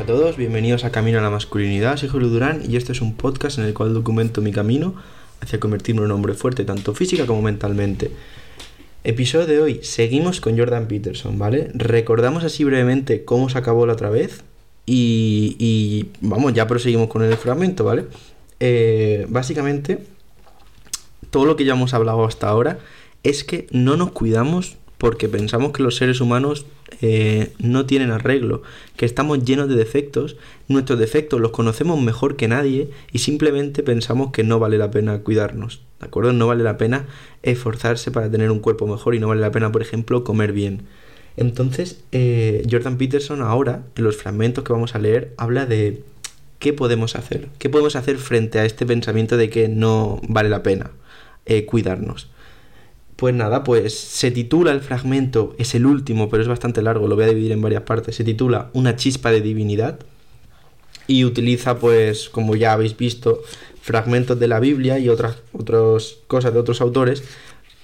a todos, bienvenidos a Camino a la Masculinidad, soy Julio Durán y este es un podcast en el cual documento mi camino hacia convertirme en un hombre fuerte, tanto física como mentalmente. Episodio de hoy, seguimos con Jordan Peterson, ¿vale? Recordamos así brevemente cómo se acabó la otra vez y, y vamos, ya proseguimos con el fragmento, ¿vale? Eh, básicamente, todo lo que ya hemos hablado hasta ahora es que no nos cuidamos porque pensamos que los seres humanos eh, no tienen arreglo, que estamos llenos de defectos, nuestros defectos los conocemos mejor que nadie y simplemente pensamos que no vale la pena cuidarnos, ¿de acuerdo? No vale la pena esforzarse para tener un cuerpo mejor y no vale la pena, por ejemplo, comer bien. Entonces, eh, Jordan Peterson ahora, en los fragmentos que vamos a leer, habla de qué podemos hacer, qué podemos hacer frente a este pensamiento de que no vale la pena eh, cuidarnos. Pues nada, pues se titula el fragmento, es el último, pero es bastante largo, lo voy a dividir en varias partes. Se titula Una chispa de divinidad y utiliza, pues, como ya habéis visto, fragmentos de la Biblia y otras, cosas de otros autores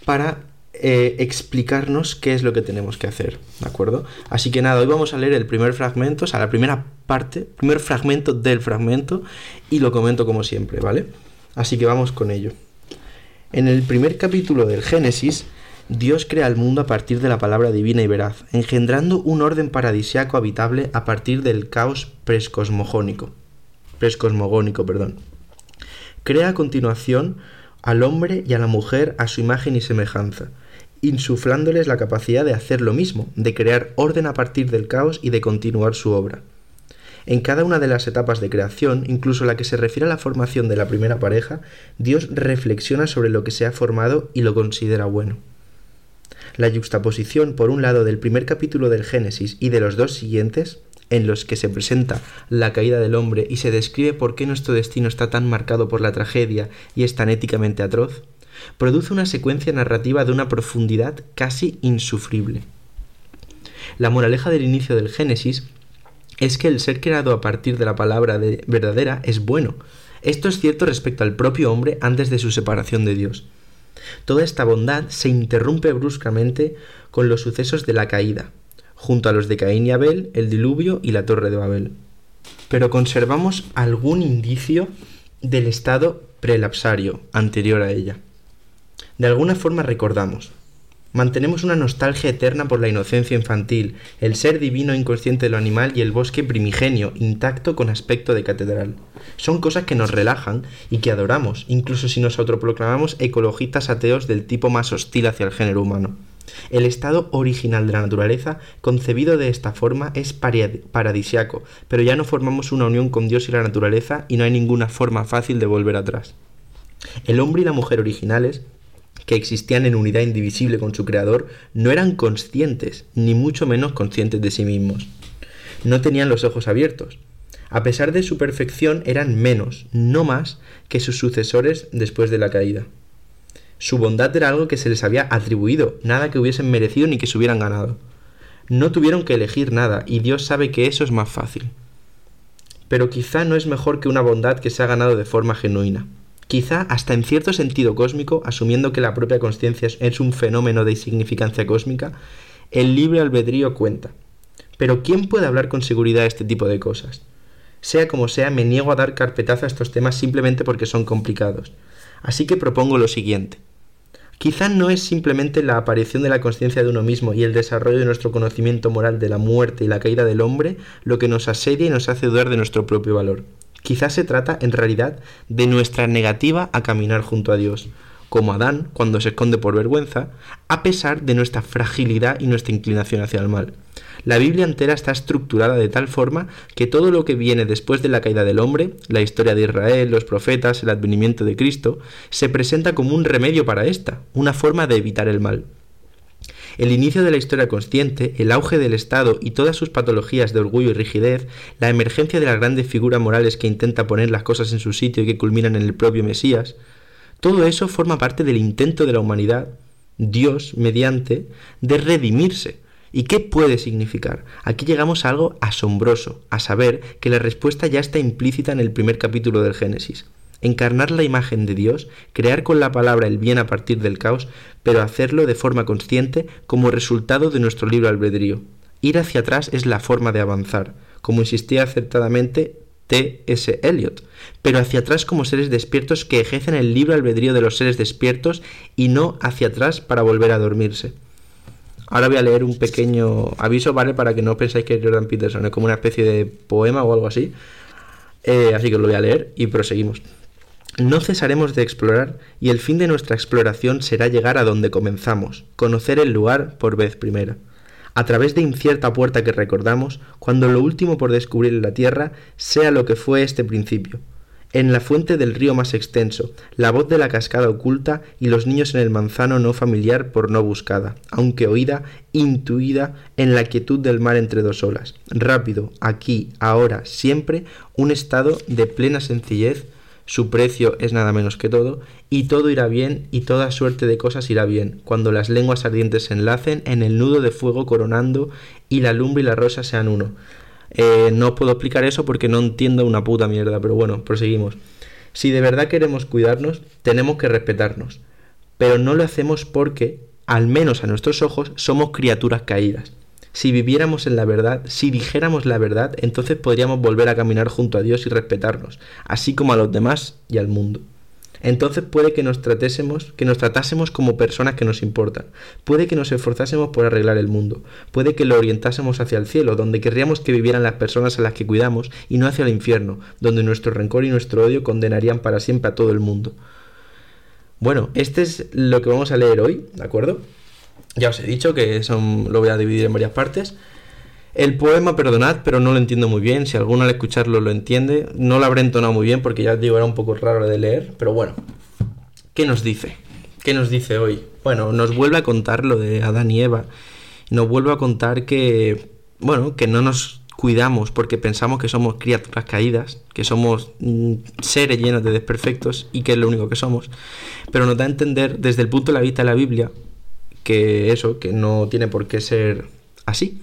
para eh, explicarnos qué es lo que tenemos que hacer, ¿de acuerdo? Así que nada, hoy vamos a leer el primer fragmento, o sea, la primera parte, primer fragmento del fragmento y lo comento como siempre, ¿vale? Así que vamos con ello. En el primer capítulo del Génesis, Dios crea el mundo a partir de la palabra divina y veraz, engendrando un orden paradisiaco habitable a partir del caos prescosmogónico. Prescosmogónico, perdón. Crea a continuación al hombre y a la mujer a su imagen y semejanza, insuflándoles la capacidad de hacer lo mismo, de crear orden a partir del caos y de continuar su obra. En cada una de las etapas de creación, incluso la que se refiere a la formación de la primera pareja, Dios reflexiona sobre lo que se ha formado y lo considera bueno. La yuxtaposición, por un lado, del primer capítulo del Génesis y de los dos siguientes, en los que se presenta la caída del hombre y se describe por qué nuestro destino está tan marcado por la tragedia y es tan éticamente atroz, produce una secuencia narrativa de una profundidad casi insufrible. La moraleja del inicio del Génesis es que el ser creado a partir de la palabra de verdadera es bueno. Esto es cierto respecto al propio hombre antes de su separación de Dios. Toda esta bondad se interrumpe bruscamente con los sucesos de la caída, junto a los de Caín y Abel, el diluvio y la torre de Babel. Pero conservamos algún indicio del estado prelapsario anterior a ella. De alguna forma recordamos, Mantenemos una nostalgia eterna por la inocencia infantil, el ser divino inconsciente de lo animal y el bosque primigenio, intacto con aspecto de catedral. Son cosas que nos relajan y que adoramos, incluso si nos autoproclamamos ecologistas ateos del tipo más hostil hacia el género humano. El estado original de la naturaleza, concebido de esta forma, es paradisiaco, pero ya no formamos una unión con Dios y la naturaleza y no hay ninguna forma fácil de volver atrás. El hombre y la mujer originales que existían en unidad indivisible con su creador, no eran conscientes, ni mucho menos conscientes de sí mismos. No tenían los ojos abiertos. A pesar de su perfección, eran menos, no más, que sus sucesores después de la caída. Su bondad era algo que se les había atribuido, nada que hubiesen merecido ni que se hubieran ganado. No tuvieron que elegir nada, y Dios sabe que eso es más fácil. Pero quizá no es mejor que una bondad que se ha ganado de forma genuina quizá hasta en cierto sentido cósmico, asumiendo que la propia conciencia es un fenómeno de insignificancia cósmica, el libre albedrío cuenta. Pero ¿quién puede hablar con seguridad de este tipo de cosas? Sea como sea, me niego a dar carpetazo a estos temas simplemente porque son complicados. Así que propongo lo siguiente. Quizá no es simplemente la aparición de la conciencia de uno mismo y el desarrollo de nuestro conocimiento moral de la muerte y la caída del hombre lo que nos asedia y nos hace dudar de nuestro propio valor. Quizás se trata en realidad de nuestra negativa a caminar junto a Dios, como Adán cuando se esconde por vergüenza, a pesar de nuestra fragilidad y nuestra inclinación hacia el mal. La Biblia entera está estructurada de tal forma que todo lo que viene después de la caída del hombre, la historia de Israel, los profetas, el advenimiento de Cristo, se presenta como un remedio para esta, una forma de evitar el mal. El inicio de la historia consciente, el auge del Estado y todas sus patologías de orgullo y rigidez, la emergencia de las grandes figuras morales que intenta poner las cosas en su sitio y que culminan en el propio Mesías, todo eso forma parte del intento de la humanidad, Dios mediante, de redimirse. ¿Y qué puede significar? Aquí llegamos a algo asombroso, a saber que la respuesta ya está implícita en el primer capítulo del Génesis encarnar la imagen de Dios, crear con la palabra el bien a partir del caos, pero hacerlo de forma consciente como resultado de nuestro libre albedrío. Ir hacia atrás es la forma de avanzar, como insistía acertadamente T.S. Eliot, pero hacia atrás como seres despiertos que ejercen el libre albedrío de los seres despiertos y no hacia atrás para volver a dormirse. Ahora voy a leer un pequeño aviso, ¿vale? Para que no pensáis que Jordan Peterson, es como una especie de poema o algo así. Eh, así que lo voy a leer y proseguimos. No cesaremos de explorar y el fin de nuestra exploración será llegar a donde comenzamos, conocer el lugar por vez primera. A través de incierta puerta que recordamos, cuando lo último por descubrir en la Tierra sea lo que fue este principio, en la fuente del río más extenso, la voz de la cascada oculta y los niños en el manzano no familiar por no buscada, aunque oída, intuida en la quietud del mar entre dos olas. Rápido, aquí, ahora, siempre, un estado de plena sencillez, su precio es nada menos que todo, y todo irá bien y toda suerte de cosas irá bien, cuando las lenguas ardientes se enlacen en el nudo de fuego coronando y la lumbre y la rosa sean uno. Eh, no puedo explicar eso porque no entiendo una puta mierda, pero bueno, proseguimos. Si de verdad queremos cuidarnos, tenemos que respetarnos, pero no lo hacemos porque, al menos a nuestros ojos, somos criaturas caídas. Si viviéramos en la verdad, si dijéramos la verdad, entonces podríamos volver a caminar junto a Dios y respetarnos, así como a los demás y al mundo entonces puede que nos tratésemos, que nos tratásemos como personas que nos importan. Puede que nos esforzásemos por arreglar el mundo. Puede que lo orientásemos hacia el cielo, donde querríamos que vivieran las personas a las que cuidamos, y no hacia el infierno, donde nuestro rencor y nuestro odio condenarían para siempre a todo el mundo. Bueno, este es lo que vamos a leer hoy, ¿de acuerdo? Ya os he dicho que son, lo voy a dividir en varias partes. El poema, perdonad, pero no lo entiendo muy bien. Si alguno al escucharlo lo entiende, no lo habré entonado muy bien porque ya os digo, era un poco raro de leer. Pero bueno, ¿qué nos dice? ¿Qué nos dice hoy? Bueno, nos vuelve a contar lo de Adán y Eva. Nos vuelve a contar que, bueno, que no nos cuidamos porque pensamos que somos criaturas caídas, que somos mm, seres llenos de desperfectos y que es lo único que somos. Pero nos da a entender desde el punto de la vista de la Biblia que eso, que no tiene por qué ser así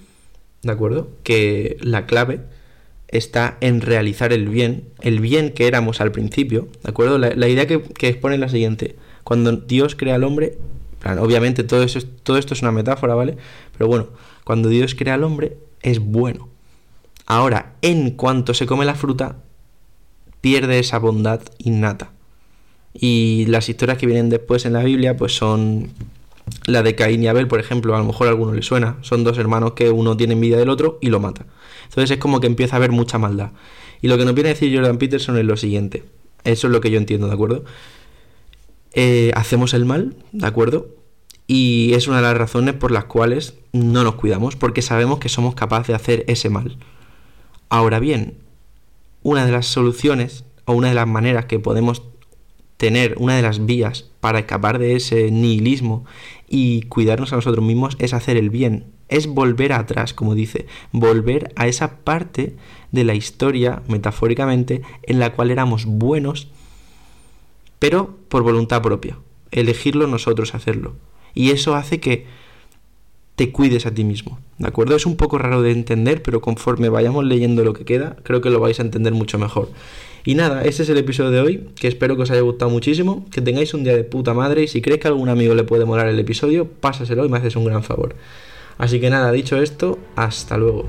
¿de acuerdo? Que la clave está en realizar el bien, el bien que éramos al principio, ¿de acuerdo? La, idea que, expone es la siguiente. Cuando Dios crea al hombre, obviamente todo, esto es una metáfora, ¿vale? Pero bueno, cuando Dios crea al hombre es bueno. Ahora, en cuanto se come la fruta, pierde esa bondad innata. Y las historias que vienen después en la Biblia, pues son la de Caín y Abel, por ejemplo, a lo mejor a alguno le suena. Son dos hermanos que uno tiene envidia del otro y lo mata. Entonces es como que empieza a haber mucha maldad. Y lo que nos viene a decir Jordan Peterson es lo siguiente. Eso es lo que yo entiendo, ¿de acuerdo? Eh, hacemos el mal, ¿de acuerdo? Y es una de las razones por las cuales no nos cuidamos, porque sabemos que somos capaces de hacer ese mal. Ahora bien, una de las soluciones o una de las maneras que podemos tener una de las vías para escapar de ese nihilismo y cuidarnos a nosotros mismos es hacer el bien, es volver atrás, como dice, volver a esa parte de la historia, metafóricamente, en la cual éramos buenos, pero por voluntad propia, elegirlo nosotros hacerlo. Y eso hace que te cuides a ti mismo, ¿de acuerdo? Es un poco raro de entender, pero conforme vayamos leyendo lo que queda, creo que lo vais a entender mucho mejor. Y nada, este es el episodio de hoy, que espero que os haya gustado muchísimo, que tengáis un día de puta madre y si crees que a algún amigo le puede molar el episodio, pásaselo y me haces un gran favor. Así que nada, dicho esto, hasta luego.